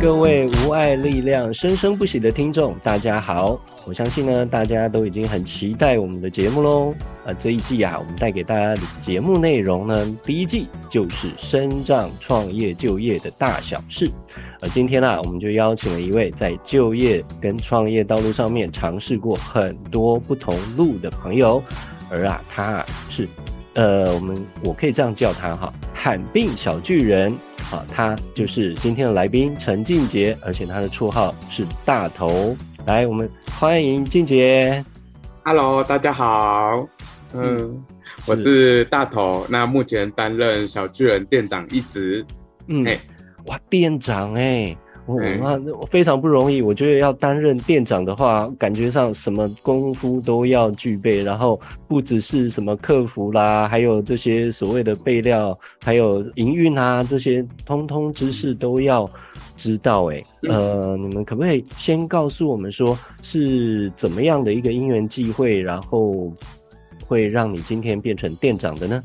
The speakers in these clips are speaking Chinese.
各位无爱力量生生不息的听众，大家好！我相信呢，大家都已经很期待我们的节目喽。啊，这一季啊，我们带给大家的节目内容呢，第一季就是生长创业就业的大小事。而今天啊，我们就邀请了一位在就业跟创业道路上面尝试过很多不同路的朋友，而啊，他啊是，呃，我们我可以这样叫他哈，罕病小巨人。好，他就是今天的来宾陈静杰，而且他的绰号是大头。来，我们欢迎静杰。Hello，大家好。嗯，嗯我是大头。那目前担任小巨人店长一职。嗯，哎，哇，店长哎。哇，那非常不容易。我觉得要担任店长的话，感觉上什么功夫都要具备，然后不只是什么客服啦，还有这些所谓的备料，还有营运啊，这些通通知识都要知道。哎，呃，你们可不可以先告诉我们说，是怎么样的一个因缘际会，然后会让你今天变成店长的呢？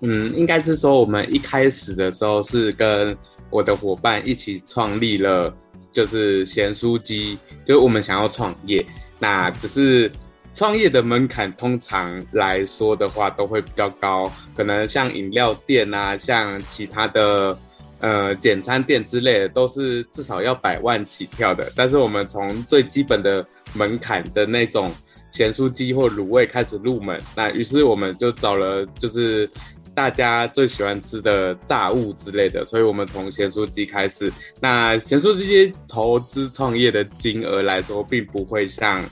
嗯，应该是说我们一开始的时候是跟。我的伙伴一起创立了，就是咸酥鸡，就是我们想要创业，那只是创业的门槛，通常来说的话都会比较高，可能像饮料店啊，像其他的呃简餐店之类的，都是至少要百万起跳的。但是我们从最基本的门槛的那种咸酥鸡或卤味开始入门，那于是我们就找了就是。大家最喜欢吃的炸物之类的，所以我们从咸酥鸡开始。那咸酥鸡投资创业的金额来说，并不会像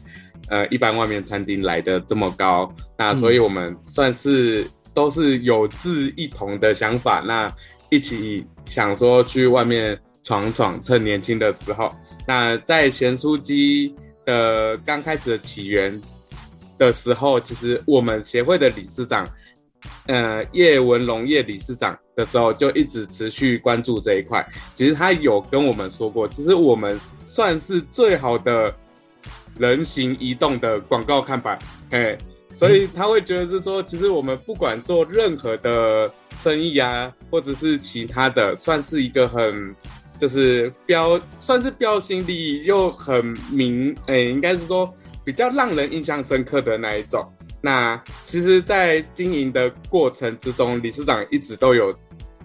呃一般外面餐厅来的这么高。那所以我们算是都是有志一同的想法，那一起想说去外面闯闯，趁年轻的时候。那在咸酥鸡的刚开始的起源的时候，其实我们协会的理事长。呃，叶文龙叶理事长的时候就一直持续关注这一块。其实他有跟我们说过，其实我们算是最好的人形移动的广告看板，哎，所以他会觉得是说，其实我们不管做任何的生意啊，或者是其他的，算是一个很就是标，算是标新立异又很明，哎，应该是说比较让人印象深刻的那一种。那其实，在经营的过程之中，理事长一直都有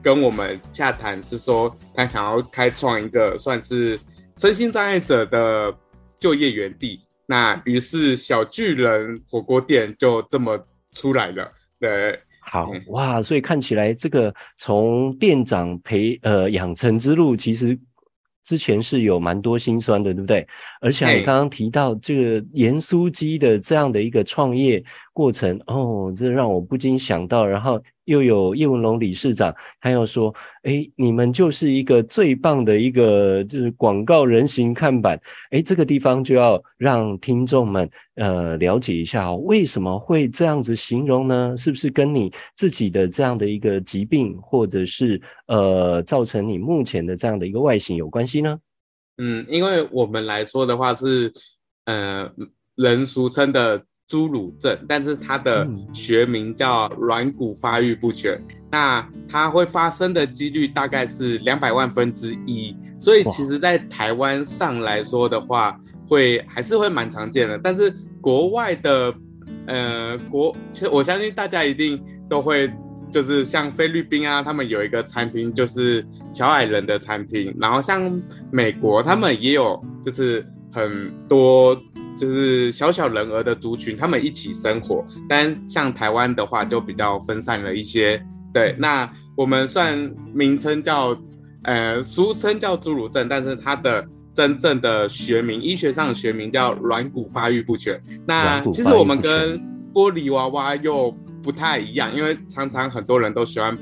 跟我们洽谈，是说他想要开创一个算是身心障碍者的就业园地。那于是小巨人火锅店就这么出来了。对，好哇，所以看起来这个从店长培呃养成之路，其实。之前是有蛮多辛酸的，对不对？而且你刚刚提到这个盐酥鸡的这样的一个创业过程，哦，这让我不禁想到，然后。又有叶文龙理事长，他又说：“哎，你们就是一个最棒的一个就是广告人形看板。哎，这个地方就要让听众们呃了解一下哦，为什么会这样子形容呢？是不是跟你自己的这样的一个疾病，或者是呃造成你目前的这样的一个外形有关系呢？”嗯，因为我们来说的话是呃人俗称的。侏儒症，但是它的学名叫软骨发育不全，嗯、那它会发生的几率大概是两百万分之一，所以其实，在台湾上来说的话，会还是会蛮常见的。但是国外的，呃，国其实我相信大家一定都会，就是像菲律宾啊，他们有一个餐厅，就是小矮人的餐厅，然后像美国，他们也有，就是很多。就是小小人儿的族群，他们一起生活。但像台湾的话，就比较分散了一些。对，那我们算名称叫，呃，俗称叫侏儒症，但是它的真正的学名，医学上的学名叫软骨发育不全。那其实我们跟玻璃娃娃又不太一样，因为常常很多人都喜欢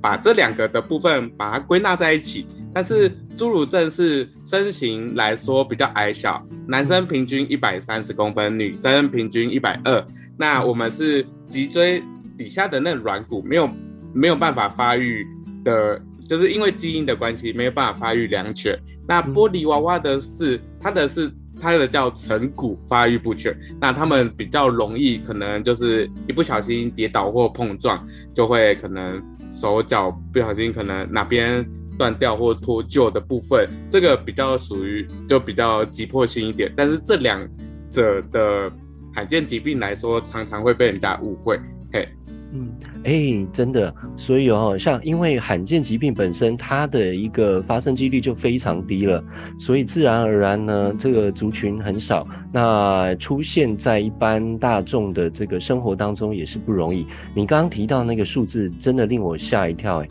把这两个的部分把它归纳在一起。但是侏儒症是身形来说比较矮小，男生平均一百三十公分，女生平均一百二。那我们是脊椎底下的那软骨没有没有办法发育的，就是因为基因的关系没有办法发育良全。那玻璃娃娃的是它的是它的叫成骨发育不全，那他们比较容易可能就是一不小心跌倒或碰撞，就会可能手脚不小心可能哪边。断掉或脱臼的部分，这个比较属于就比较急迫性一点。但是这两者的罕见疾病来说，常常会被人家误会。嘿，嗯，哎、欸，真的，所以哦，像因为罕见疾病本身它的一个发生几率就非常低了，所以自然而然呢，这个族群很少，那出现在一般大众的这个生活当中也是不容易。你刚刚提到那个数字，真的令我吓一跳，哎。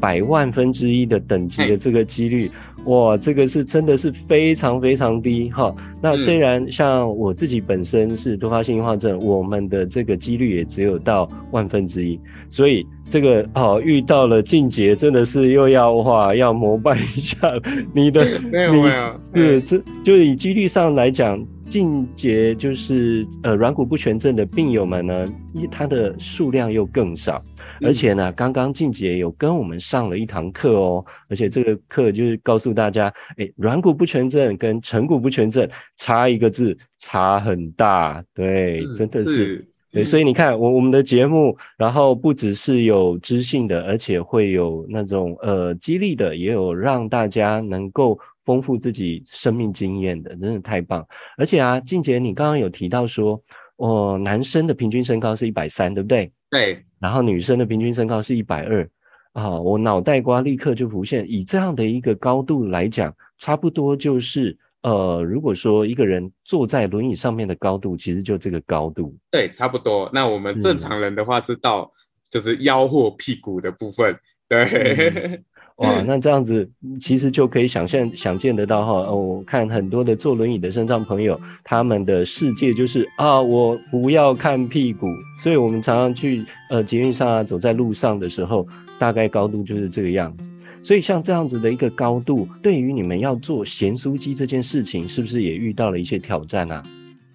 百万分之一的等级的这个几率，哇，这个是真的是非常非常低哈。那虽然像我自己本身是多发性硬化症，我们的这个几率也只有到万分之一，所以这个哦，遇到了静姐真的是又要哇，要膜拜一下你的，没有没有，对，这就以几率上来讲，静姐就是呃软骨不全症的病友们呢，它的数量又更少。而且呢，刚刚静姐有跟我们上了一堂课哦，而且这个课就是告诉大家，哎，软骨不全症跟成骨不全症差一个字，差很大，对，真的是，是对，所以你看我我们的节目，然后不只是有知性的，而且会有那种呃激励的，也有让大家能够丰富自己生命经验的，真的太棒。而且啊，静姐你刚刚有提到说，哦，男生的平均身高是一百三，对不对？对。然后女生的平均身高是一百二啊，我脑袋瓜立刻就浮现，以这样的一个高度来讲，差不多就是呃，如果说一个人坐在轮椅上面的高度，其实就这个高度。对，差不多。那我们正常人的话是到就是腰或屁股的部分。对。嗯哇，那这样子其实就可以想象、想见得到哈。哦，我看很多的坐轮椅的身障朋友，他们的世界就是啊，我不要看屁股。所以我们常常去呃捷运上啊，走在路上的时候，大概高度就是这个样子。所以像这样子的一个高度，对于你们要做咸酥鸡这件事情，是不是也遇到了一些挑战啊？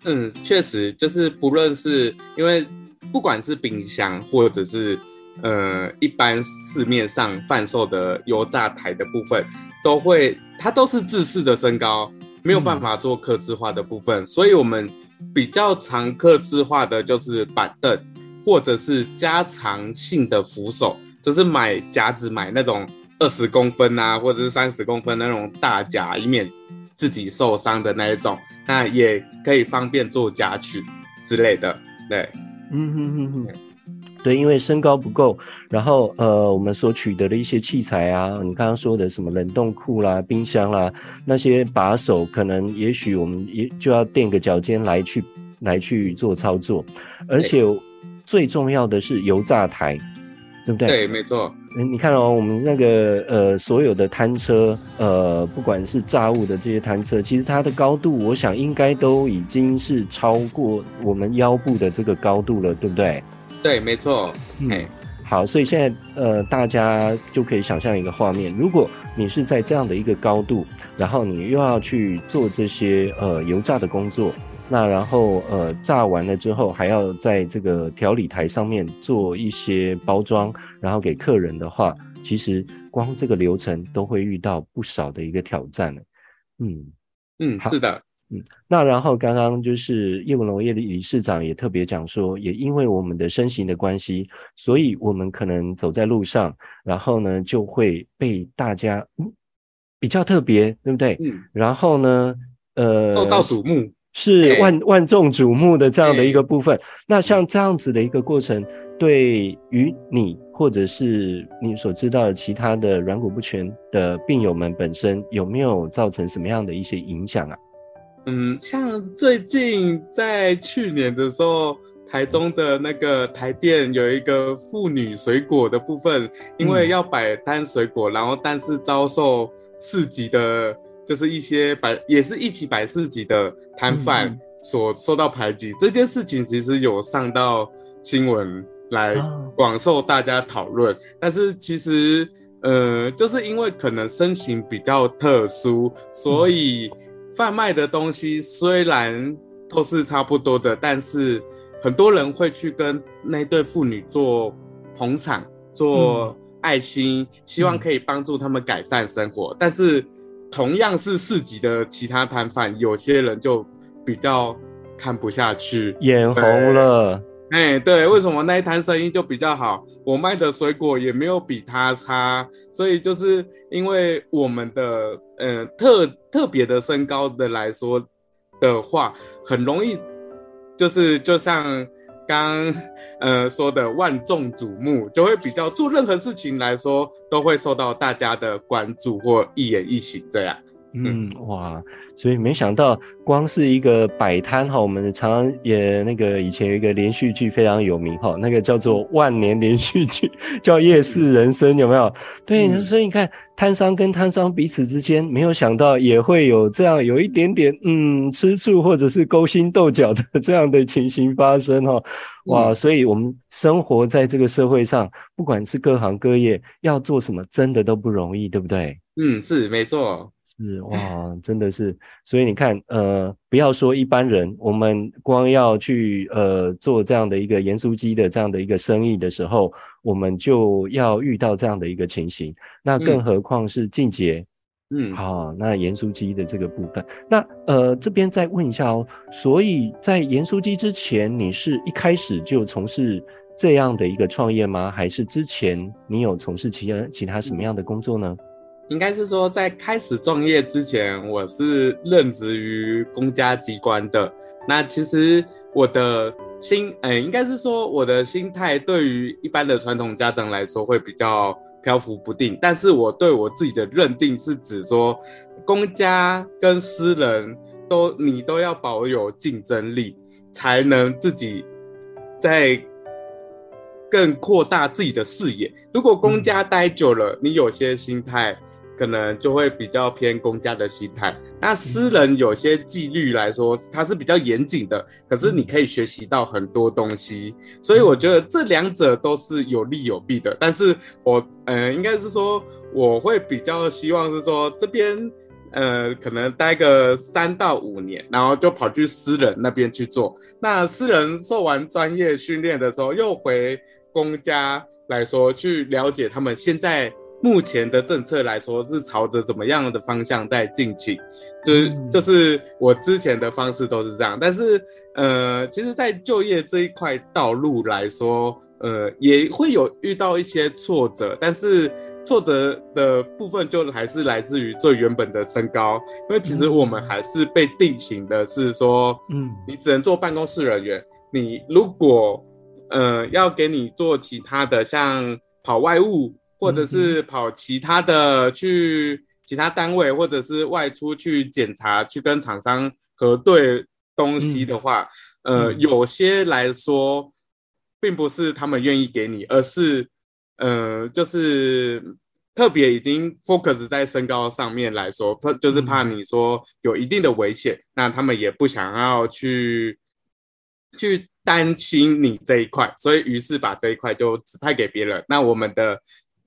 嗯，确实，就是不论是因为不管是冰箱或者是。呃，一般市面上贩售的油炸台的部分，都会它都是自式的身高，没有办法做刻字化的部分，嗯、所以我们比较常刻字化的就是板凳，或者是加长性的扶手，就是买夹子买那种二十公分啊，或者是三十公分那种大夹，以免自己受伤的那一种，那也可以方便做夹取之类的，对，嗯哼哼哼。对，因为身高不够，然后呃，我们所取得的一些器材啊，你刚刚说的什么冷冻库啦、冰箱啦，那些把手，可能也许我们也就要垫个脚尖来去来去做操作，而且最重要的是油炸台，对不对？对，没错。你看哦，我们那个呃所有的摊车，呃，不管是炸物的这些摊车，其实它的高度，我想应该都已经是超过我们腰部的这个高度了，对不对？对，没错。嗯，好，所以现在呃，大家就可以想象一个画面：如果你是在这样的一个高度，然后你又要去做这些呃油炸的工作，那然后呃炸完了之后，还要在这个调理台上面做一些包装，然后给客人的话，其实光这个流程都会遇到不少的一个挑战。嗯嗯，是的。嗯，那然后刚刚就是叶文龙叶理事长也特别讲说，也因为我们的身形的关系，所以我们可能走在路上，然后呢就会被大家嗯比较特别，对不对？嗯。然后呢，呃，受到瞩目，是万万众瞩目的这样的一个部分。那像这样子的一个过程，对于你或者是你所知道的其他的软骨不全的病友们本身，有没有造成什么样的一些影响啊？嗯，像最近在去年的时候，台中的那个台电有一个妇女水果的部分，因为要摆摊水果，然后但是遭受市集的，就是一些摆也是一起摆市集的摊贩所受到排挤，这件事情其实有上到新闻来广受大家讨论，但是其实呃，就是因为可能身形比较特殊，所以。贩卖的东西虽然都是差不多的，但是很多人会去跟那对妇女做捧场、做爱心，嗯、希望可以帮助他们改善生活。嗯、但是同样是市集的其他摊贩，有些人就比较看不下去，眼红了。哎，对，为什么那一摊生意就比较好？我卖的水果也没有比他差，所以就是因为我们的呃特特别的身高的来说的话，很容易就是就像。刚呃说的万众瞩目，就会比较做任何事情来说，都会受到大家的关注或一言一行这样。嗯，哇。所以没想到，光是一个摆摊哈，我们常常也那个以前有一个连续剧非常有名哈，那个叫做万年连续剧，叫《夜市人生》，有没有？对，嗯、所以你看摊商跟摊商彼此之间，没有想到也会有这样有一点点嗯吃醋或者是勾心斗角的这样的情形发生哈。哇，嗯、所以我们生活在这个社会上，不管是各行各业，要做什么，真的都不容易，对不对？嗯，是没错。是哇，真的是，所以你看，呃，不要说一般人，我们光要去呃做这样的一个盐酥鸡的这样的一个生意的时候，我们就要遇到这样的一个情形，那更何况是进阶，嗯，好、啊，那盐酥鸡的这个部分，那呃这边再问一下哦，所以在盐酥鸡之前，你是一开始就从事这样的一个创业吗？还是之前你有从事其他其他什么样的工作呢？应该是说，在开始创业之前，我是任职于公家机关的。那其实我的心，呃，应该是说我的心态，对于一般的传统家长来说会比较漂浮不定。但是我对我自己的认定是指说，公家跟私人都你都要保有竞争力，才能自己在更扩大自己的视野。如果公家待久了，你有些心态。可能就会比较偏公家的心态，那私人有些纪律来说，它是比较严谨的，可是你可以学习到很多东西，所以我觉得这两者都是有利有弊的。但是我，呃，应该是说，我会比较希望是说这边，呃，可能待个三到五年，然后就跑去私人那边去做。那私人受完专业训练的时候，又回公家来说去了解他们现在。目前的政策来说是朝着怎么样的方向在进行，就是就是我之前的方式都是这样，但是呃，其实，在就业这一块道路来说，呃，也会有遇到一些挫折，但是挫折的部分就还是来自于最原本的身高，因为其实我们还是被定型的是说，嗯，你只能做办公室人员，你如果呃要给你做其他的，像跑外务。或者是跑其他的去其他单位，或者是外出去检查，去跟厂商核对东西的话，嗯、呃，有些来说，并不是他们愿意给你，而是，呃，就是特别已经 focus 在身高上面来说，就是怕你说有一定的危险，那他们也不想要去去担心你这一块，所以于是把这一块就指派给别人。那我们的。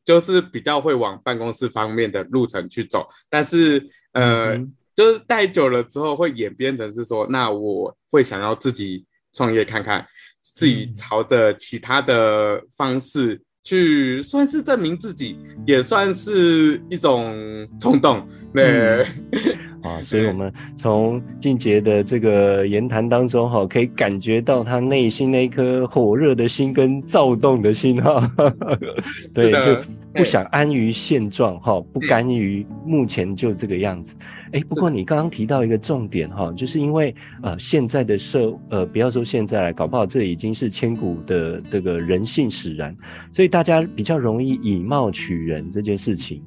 就是比较会往办公室方面的路程去走，但是呃，嗯、就是待久了之后会演变成是说，那我会想要自己创业看看，自己朝着其他的方式去，算是证明自己，也算是一种冲动，对。嗯 啊，所以我们从俊杰的这个言谈当中哈，可以感觉到他内心那一颗火热的心跟躁动的心哈，对，就不想安于现状哈，不甘于目前就这个样子。哎，不过你刚刚提到一个重点哈，就是因为呃现在的社呃不要说现在，搞不好这已经是千古的这个人性使然，所以大家比较容易以貌取人这件事情。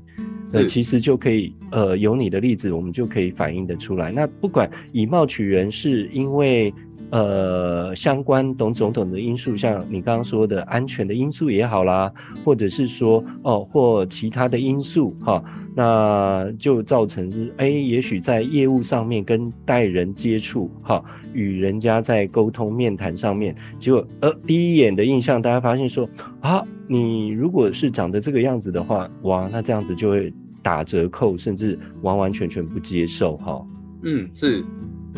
呃其实就可以，呃，有你的例子，我们就可以反映得出来。那不管以貌取人，是因为呃相关等种种的因素，像你刚刚说的安全的因素也好啦，或者是说哦或其他的因素哈，那就造成是哎，也许在业务上面跟待人接触哈，与人家在沟通面谈上面，结果呃第一眼的印象，大家发现说啊。你如果是长得这个样子的话，哇，那这样子就会打折扣，甚至完完全全不接受哈。嗯，是，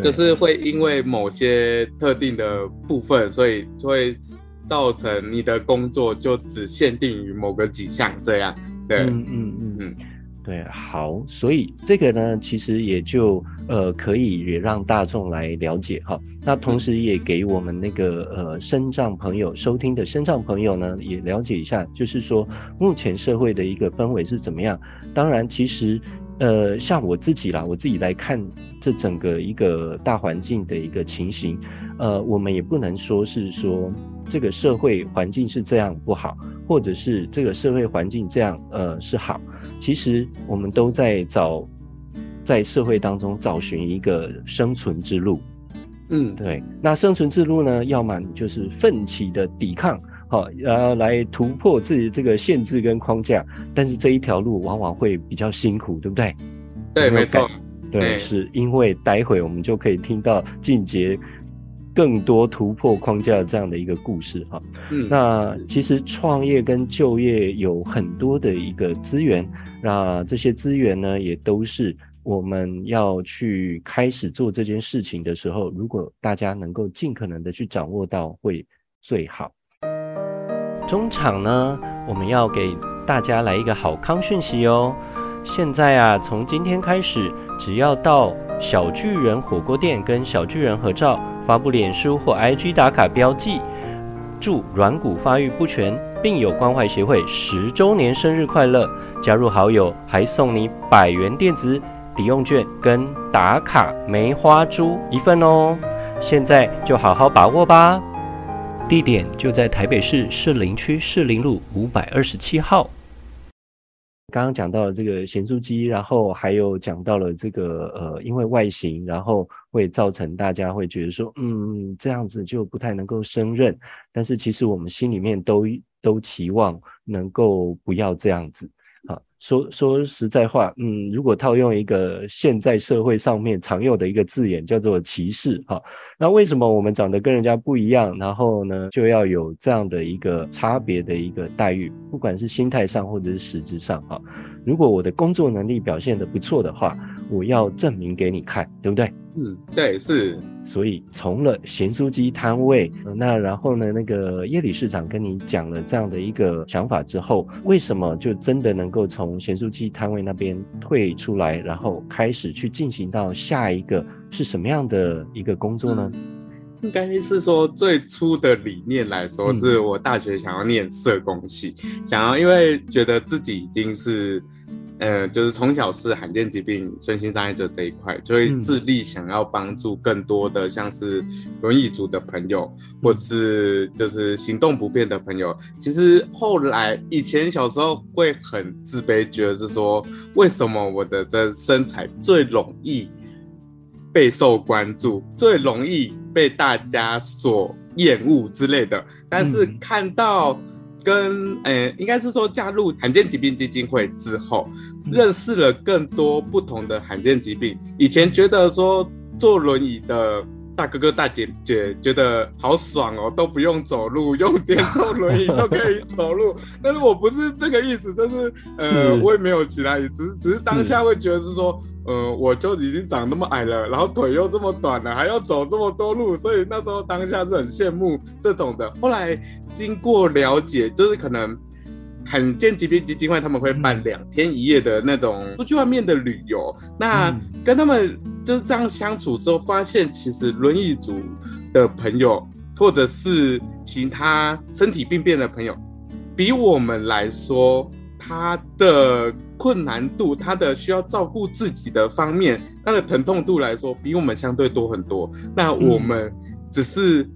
就是会因为某些特定的部分，所以会造成你的工作就只限定于某个几项这样。对，嗯嗯嗯嗯。对，好，所以这个呢，其实也就呃可以也让大众来了解哈。那同时也给我们那个呃身障朋友收听的身障朋友呢，也了解一下，就是说目前社会的一个氛围是怎么样。当然，其实呃像我自己啦，我自己来看这整个一个大环境的一个情形，呃，我们也不能说是说这个社会环境是这样不好，或者是这个社会环境这样呃是好。其实我们都在找，在社会当中找寻一个生存之路。嗯，对。那生存之路呢，要么就是奋起的抵抗，好，然后来突破自己这个限制跟框架。但是这一条路往往会比较辛苦，对不对？对，没错。对，是因为待会我们就可以听到俊杰。更多突破框架这样的一个故事哈，嗯，那其实创业跟就业有很多的一个资源，那这些资源呢，也都是我们要去开始做这件事情的时候，如果大家能够尽可能的去掌握到，会最好。中场呢，我们要给大家来一个好康讯息哦，现在啊，从今天开始，只要到小巨人火锅店跟小巨人合照。发布脸书或 IG 打卡标记，祝软骨发育不全病友关怀协会十周年生日快乐！加入好友还送你百元电子抵用券跟打卡梅花猪一份哦！现在就好好把握吧，地点就在台北市士林区士林路五百二十七号。刚刚讲到了这个咸酥鸡，然后还有讲到了这个呃，因为外形，然后会造成大家会觉得说，嗯，这样子就不太能够胜任。但是其实我们心里面都都期望能够不要这样子。说说实在话，嗯，如果套用一个现在社会上面常用的一个字眼，叫做歧视，哈，那为什么我们长得跟人家不一样，然后呢，就要有这样的一个差别的一个待遇，不管是心态上或者是实质上，哈，如果我的工作能力表现得不错的话，我要证明给你看，对不对？嗯，对，是。所以从了咸酥鸡摊位，那然后呢，那个叶理事长跟你讲了这样的一个想法之后，为什么就真的能够从咸酥鸡摊位那边退出来，然后开始去进行到下一个是什么样的一个工作呢？嗯，应该是说最初的理念来说，是我大学想要念社工系，嗯，想要因为觉得自己已经是。呃，就是从小是罕见疾病、身心障碍者这一块，就会致力想要帮助更多的像是轮椅族的朋友，或是就是行动不便的朋友。其实后来以前小时候会很自卑，觉得是说，为什么我的这身材最容易备受关注，最容易被大家所厌恶之类的。但是看到。跟呃、应该是说加入罕见疾病基金会之后，认识了更多不同的罕见疾病。以前觉得说坐轮椅的大哥哥大姐姐觉得好爽哦，都不用走路，用电动轮椅都可以走路。但是我不是这个意思，就是呃，我也没有其他意思，只是只是当下会觉得是说。呃，我就已经长那么矮了，然后腿又这么短了，还要走这么多路，所以那时候当下是很羡慕这种的。后来经过了解，就是可能罕见疾病基金会他们会办两天一夜的那种出去外面的旅游，那跟他们就是这样相处之后，发现其实轮椅族的朋友，或者是其他身体病变的朋友，比我们来说，他的。困难度，他的需要照顾自己的方面，他的疼痛度来说，比我们相对多很多。那我们只是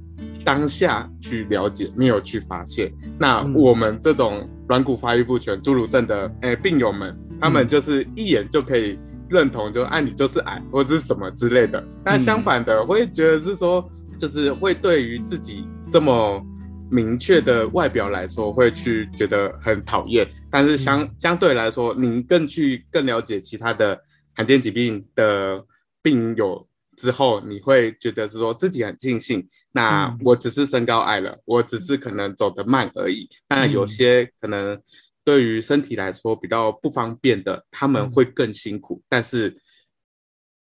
当下去了解，没有去发现。那我们这种软骨发育不全、侏儒症的诶、欸、病友们，他们就是一眼就可以认同，就按、啊、你就是矮或者是什么之类的。但相反的，会觉得是说，就是会对于自己这么。明确的外表来说，会去觉得很讨厌，但是相相对来说，您更去更了解其他的罕见疾病的病友之后，你会觉得是说自己很庆幸。那我只是身高矮了，我只是可能走得慢而已。那有些可能对于身体来说比较不方便的，他们会更辛苦，但是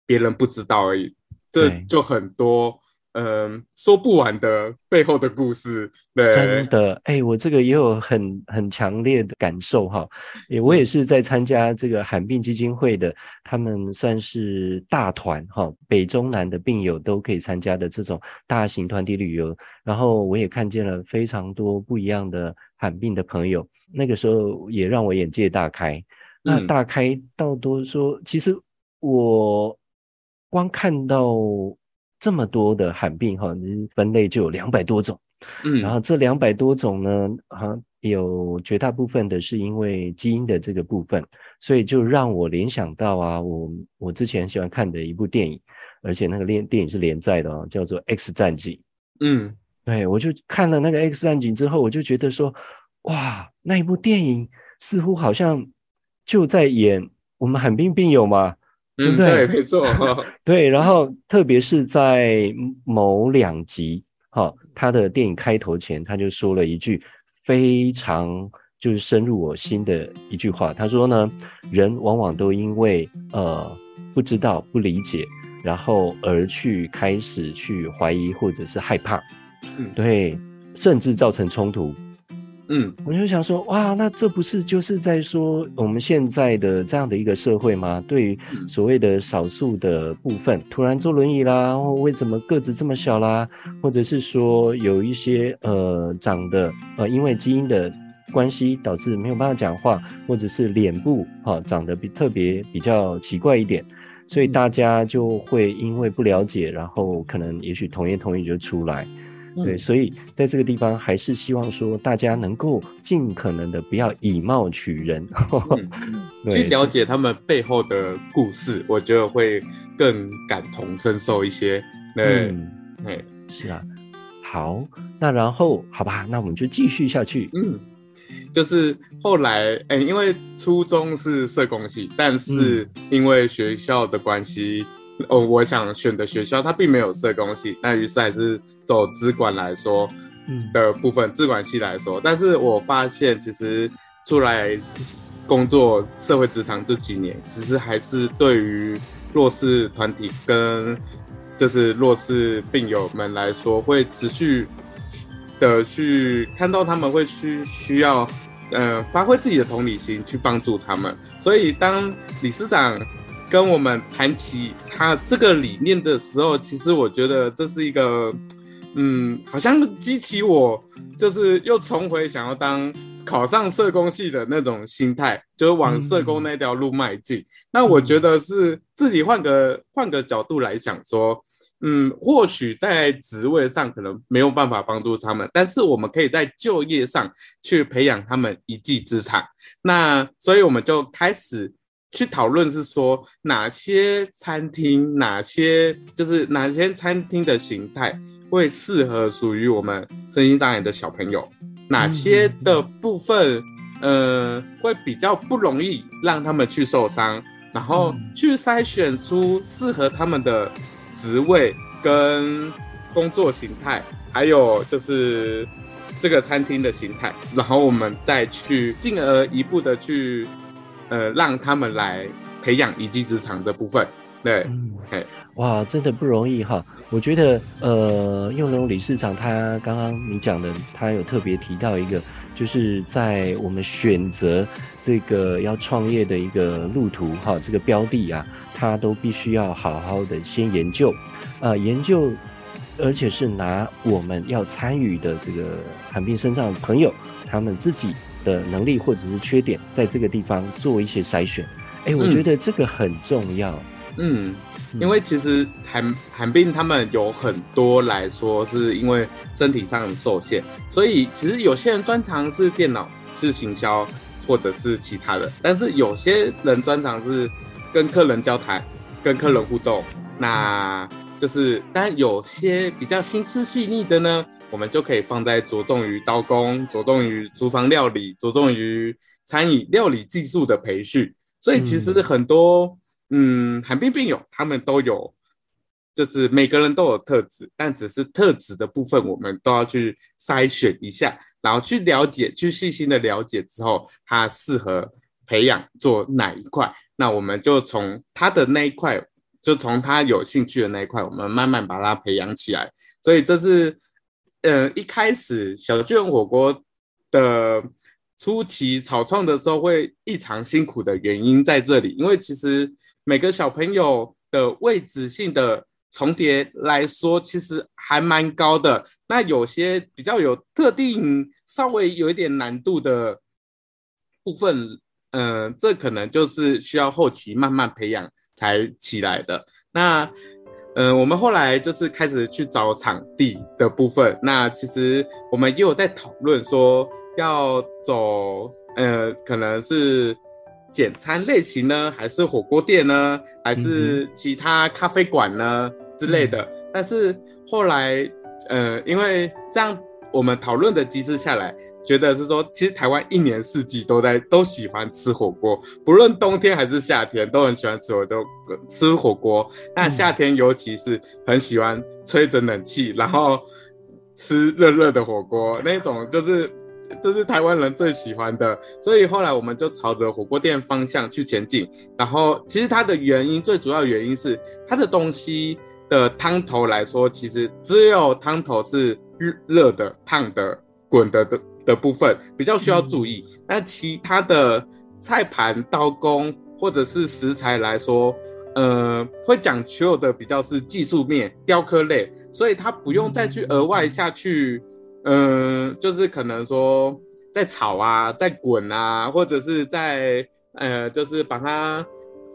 别人不知道而已。这就很多。嗯、呃，说不完的背后的故事。对，真的，哎、欸，我这个也有很很强烈的感受哈。也我也是在参加这个罕病基金会的，他们算是大团哈，北中南的病友都可以参加的这种大型团体旅游。然后我也看见了非常多不一样的罕病的朋友，那个时候也让我眼界大开。那大开到多说，其实我光看到这么多的罕病哈，分类就有两百多种。嗯，然后这两百多种呢，哈，有绝大部分的是因为基因的这个部分，所以就让我联想到啊，我我之前喜欢看的一部电影，而且那个连电影是连载的哦，叫做《X 战警》。嗯，对，我就看了那个《X 战警》之后，我就觉得说，哇，那一部电影似乎好像就在演我们罕病病友嘛，对不对？嗯，对，没错。对，然后特别是在某两集。好，他的电影开头前，他就说了一句非常就是深入我心的一句话。他说呢，人往往都因为呃不知道、不理解，然后而去开始去怀疑或者是害怕，嗯，对，甚至造成冲突。嗯，我就想说，哇，那这不是就是在说我们现在的这样的一个社会吗？对于所谓的少数的部分，突然坐轮椅啦，或为什么个子这么小啦，或者是说有一些呃长得呃因为基因的关系导致没有办法讲话，或者是脸部哈、哦、长得比特别比较奇怪一点，所以大家就会因为不了解，然后可能也许同言同语就出来。对，所以在这个地方还是希望说大家能够尽可能的不要以貌取人，嗯、去了解他们背后的故事，我觉得会更感同身受一些。对，嗯，对，是啊。好，那然后好吧，那我们就继续下去。嗯，就是后来，哎，因为初中是社工系，但是因为学校的关系。哦，我想选的学校它并没有社工系，那于是还是走资管来说的部分，资管系来说。但是我发现其实出来工作社会职场这几年，其实还是对于弱势团体跟就是弱势病友们来说，会持续的去看到他们会需需要，呃，发挥自己的同理心去帮助他们。所以当理事长。跟我们谈起他这个理念的时候，其实我觉得这是一个，嗯，好像激起我就是又重回想要当考上社工系的那种心态，就是往社工那条路迈进。那我觉得是自己换个换个角度来想说，嗯，或许在职位上可能没有办法帮助他们，但是我们可以在就业上去培养他们一技之长。那所以我们就开始。去讨论是说哪些餐厅，哪些就是哪些餐厅的形态会适合属于我们身心障碍的小朋友，哪些的部分，呃，会比较不容易让他们去受伤，然后去筛选出适合他们的职位跟工作形态，还有就是这个餐厅的形态，然后我们再去进而一步的去。呃，让他们来培养一技之长的部分，对，嗯，哇，真的不容易哈。我觉得，呃，用龙理事长他刚刚你讲的，他有特别提到一个，就是在我们选择这个要创业的一个路途哈，这个标的啊，他都必须要好好的先研究，啊、呃，研究，而且是拿我们要参与的这个罕病身上的朋友他们自己。的能力或者是缺点，在这个地方做一些筛选，哎，我觉得这个很重要。嗯，因为其实韩韩冰他们有很多来说是因为身体上受限，所以其实有些人专长是电脑、是行销或者是其他的，但是有些人专长是跟客人交谈、跟客人互动，那。就是，但有些比较心思细腻的呢，我们就可以放在着重于刀工、着重于厨房料理、着重于餐饮料理技术的培训。所以其实很多，嗯，罕病病友他们都有，就是每个人都有特质，但只是特质的部分，我们都要去筛选一下，然后去了解，去细心的了解之后，他适合培养做哪一块，那我们就从他的那一块。就从他有兴趣的那一块，我们慢慢把他培养起来。所以这是，呃，一开始小巨人火锅的初期草创的时候会异常辛苦的原因在这里，因为其实每个小朋友的位置性的重叠来说，其实还蛮高的。那有些比较有特定、稍微有一点难度的部分，嗯、呃，这可能就是需要后期慢慢培养才起来的。那，嗯、呃，我们后来就是开始去找场地的部分。那其实我们也有在讨论说要走，呃，可能是简餐类型呢，还是火锅店呢，还是其他咖啡馆呢、嗯、之类的。但是后来，呃，因为这样。我们讨论的机制下来，觉得是说，其实台湾一年四季都在都喜欢吃火锅，不论冬天还是夏天，都很喜欢吃火都吃火锅。那夏天尤其是很喜欢吹着冷气，然后吃热热的火锅，那种就是就是台湾人最喜欢的。所以后来我们就朝着火锅店方向去前进。然后其实它的原因，最主要原因是它的东西的汤头来说，其实只有汤头是。热的、烫的、滚的的的部分比较需要注意，那、嗯、其他的菜盘、刀工或者是食材来说，呃，会讲求的比较是技术面、雕刻类，所以它不用再去额外下去，嗯、呃，就是可能说在炒啊、在滚啊，或者是在呃，就是把它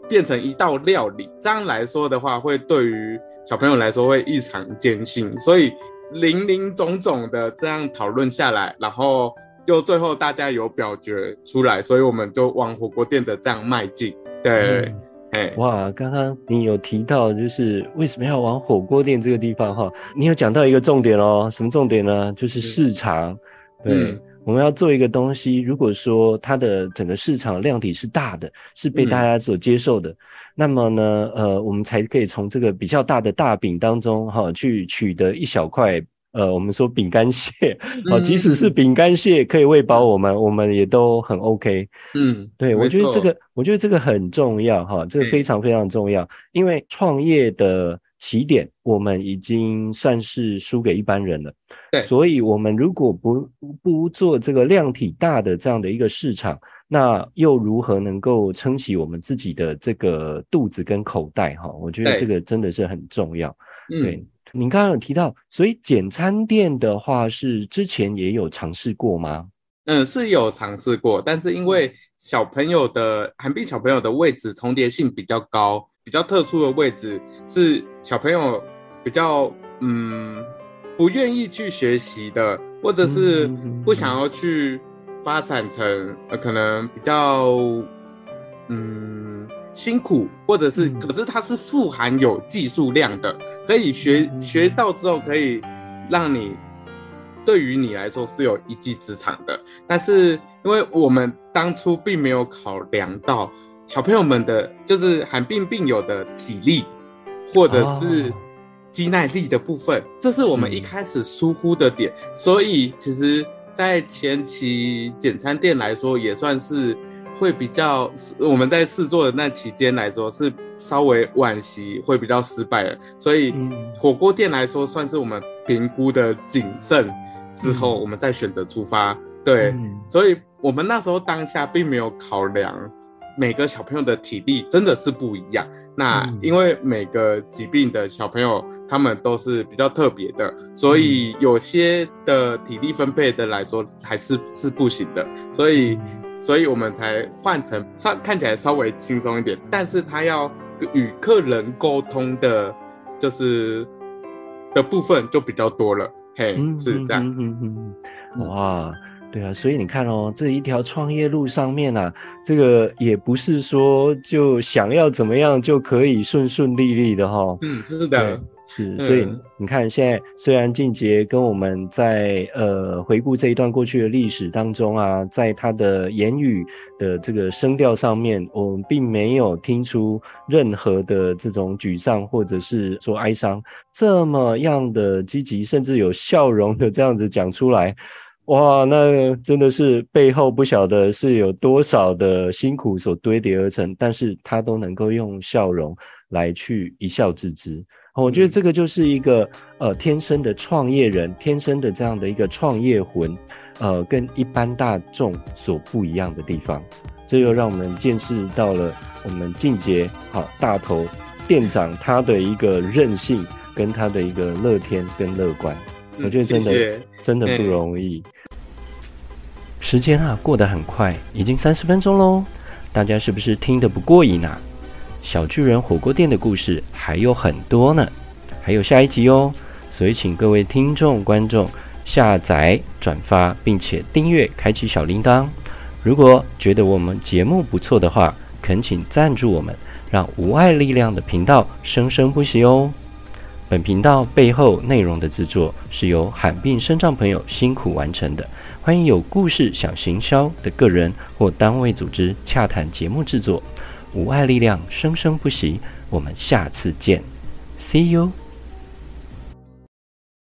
变成一道料理，这样来说的话，会对于小朋友来说会异常艰辛，所以。林林总总的这样讨论下来，然后又最后大家有表决出来，所以我们就往火锅店的这样迈进。对，哎、嗯，哇，刚刚你有提到就是为什么要往火锅店这个地方哈？你有讲到一个重点哦，什么重点呢？就是市场。对，嗯、我们要做一个东西，如果说它的整个市场量体是大的，是被大家所接受的。嗯那么呢，呃，我们才可以从这个比较大的大饼当中，哈，去取得一小块，呃，我们说饼干屑，哦，即使是饼干屑可以喂饱我们，我们也都很 OK。嗯，对，我觉得这个，我觉得这个很重要，哈，这个非常非常重要，因为创业的起点，我们已经算是输给一般人了。对，所以我们如果不不做这个量体大的这样的一个市场。那又如何能够撑起我们自己的这个肚子跟口袋？哈，我觉得这个真的是很重要。对，嗯，您刚刚有提到，所以简餐店的话是之前也有尝试过吗？嗯，是有尝试过，但是因为小朋友的寒冰小朋友的位置重叠性比较高，比较特殊的位置是小朋友比较嗯不愿意去学习的，或者是不想要去。发展成呃，可能比较嗯辛苦，或者是，可是它是富含有技术量的，可以学学到之后，可以让你对于你来说是有一技之长的。但是因为我们当初并没有考量到小朋友们的，就是罕病病友的体力，或者是肌耐力的部分，这是我们一开始疏忽的点，所以其实。在前期简餐店来说，也算是会比较，我们在试做的那期间来说是稍微惋惜，会比较失败了。所以火锅店来说，算是我们评估的谨慎之后，我们再选择出发。对，所以我们那时候当下并没有考量。每个小朋友的体力真的是不一样。那因为每个疾病的小朋友，他们都是比较特别的，所以有些的体力分配的来说还是是不行的。所以，所以我们才换成稍看起来稍微轻松一点，但是他要与客人沟通的，就是的部分就比较多了。嘿，是这样。嗯嗯嗯，哇。对啊，所以你看哦，这一条创业路上面啊，这个也不是说就想要怎么样就可以顺顺利利的哈、哦。嗯，是的，是。所以你看，现在虽然静杰跟我们在呃回顾这一段过去的历史当中啊，在他的言语的这个声调上面，我们并没有听出任何的这种沮丧或者是说哀伤，这么样的积极，甚至有笑容的这样子讲出来。哇，那真的是背后不晓得是有多少的辛苦所堆叠而成，但是他都能够用笑容来去一笑置之。我觉得这个就是一个呃天生的创业人，天生的这样的一个创业魂，呃，跟一般大众所不一样的地方。这又让我们见识到了我们靖杰好大头店长他的一个韧性，跟他的一个乐天跟乐观。我觉得真的、嗯、真的不容易。时间啊，过得很快，已经三十分钟喽。大家是不是听得不过瘾啊？小巨人火锅店的故事还有很多呢，还有下一集哦。所以请各位听众观众下载、转发，并且订阅，开启小铃铛。如果觉得我们节目不错的话，恳请赞助我们，让无爱力量的频道生生不息哦。本频道背后内容的制作是由罕病身障朋友辛苦完成的。欢迎有故事想行销的个人或单位组织洽谈节目制作。无爱力量生生不息，我们下次见，See you。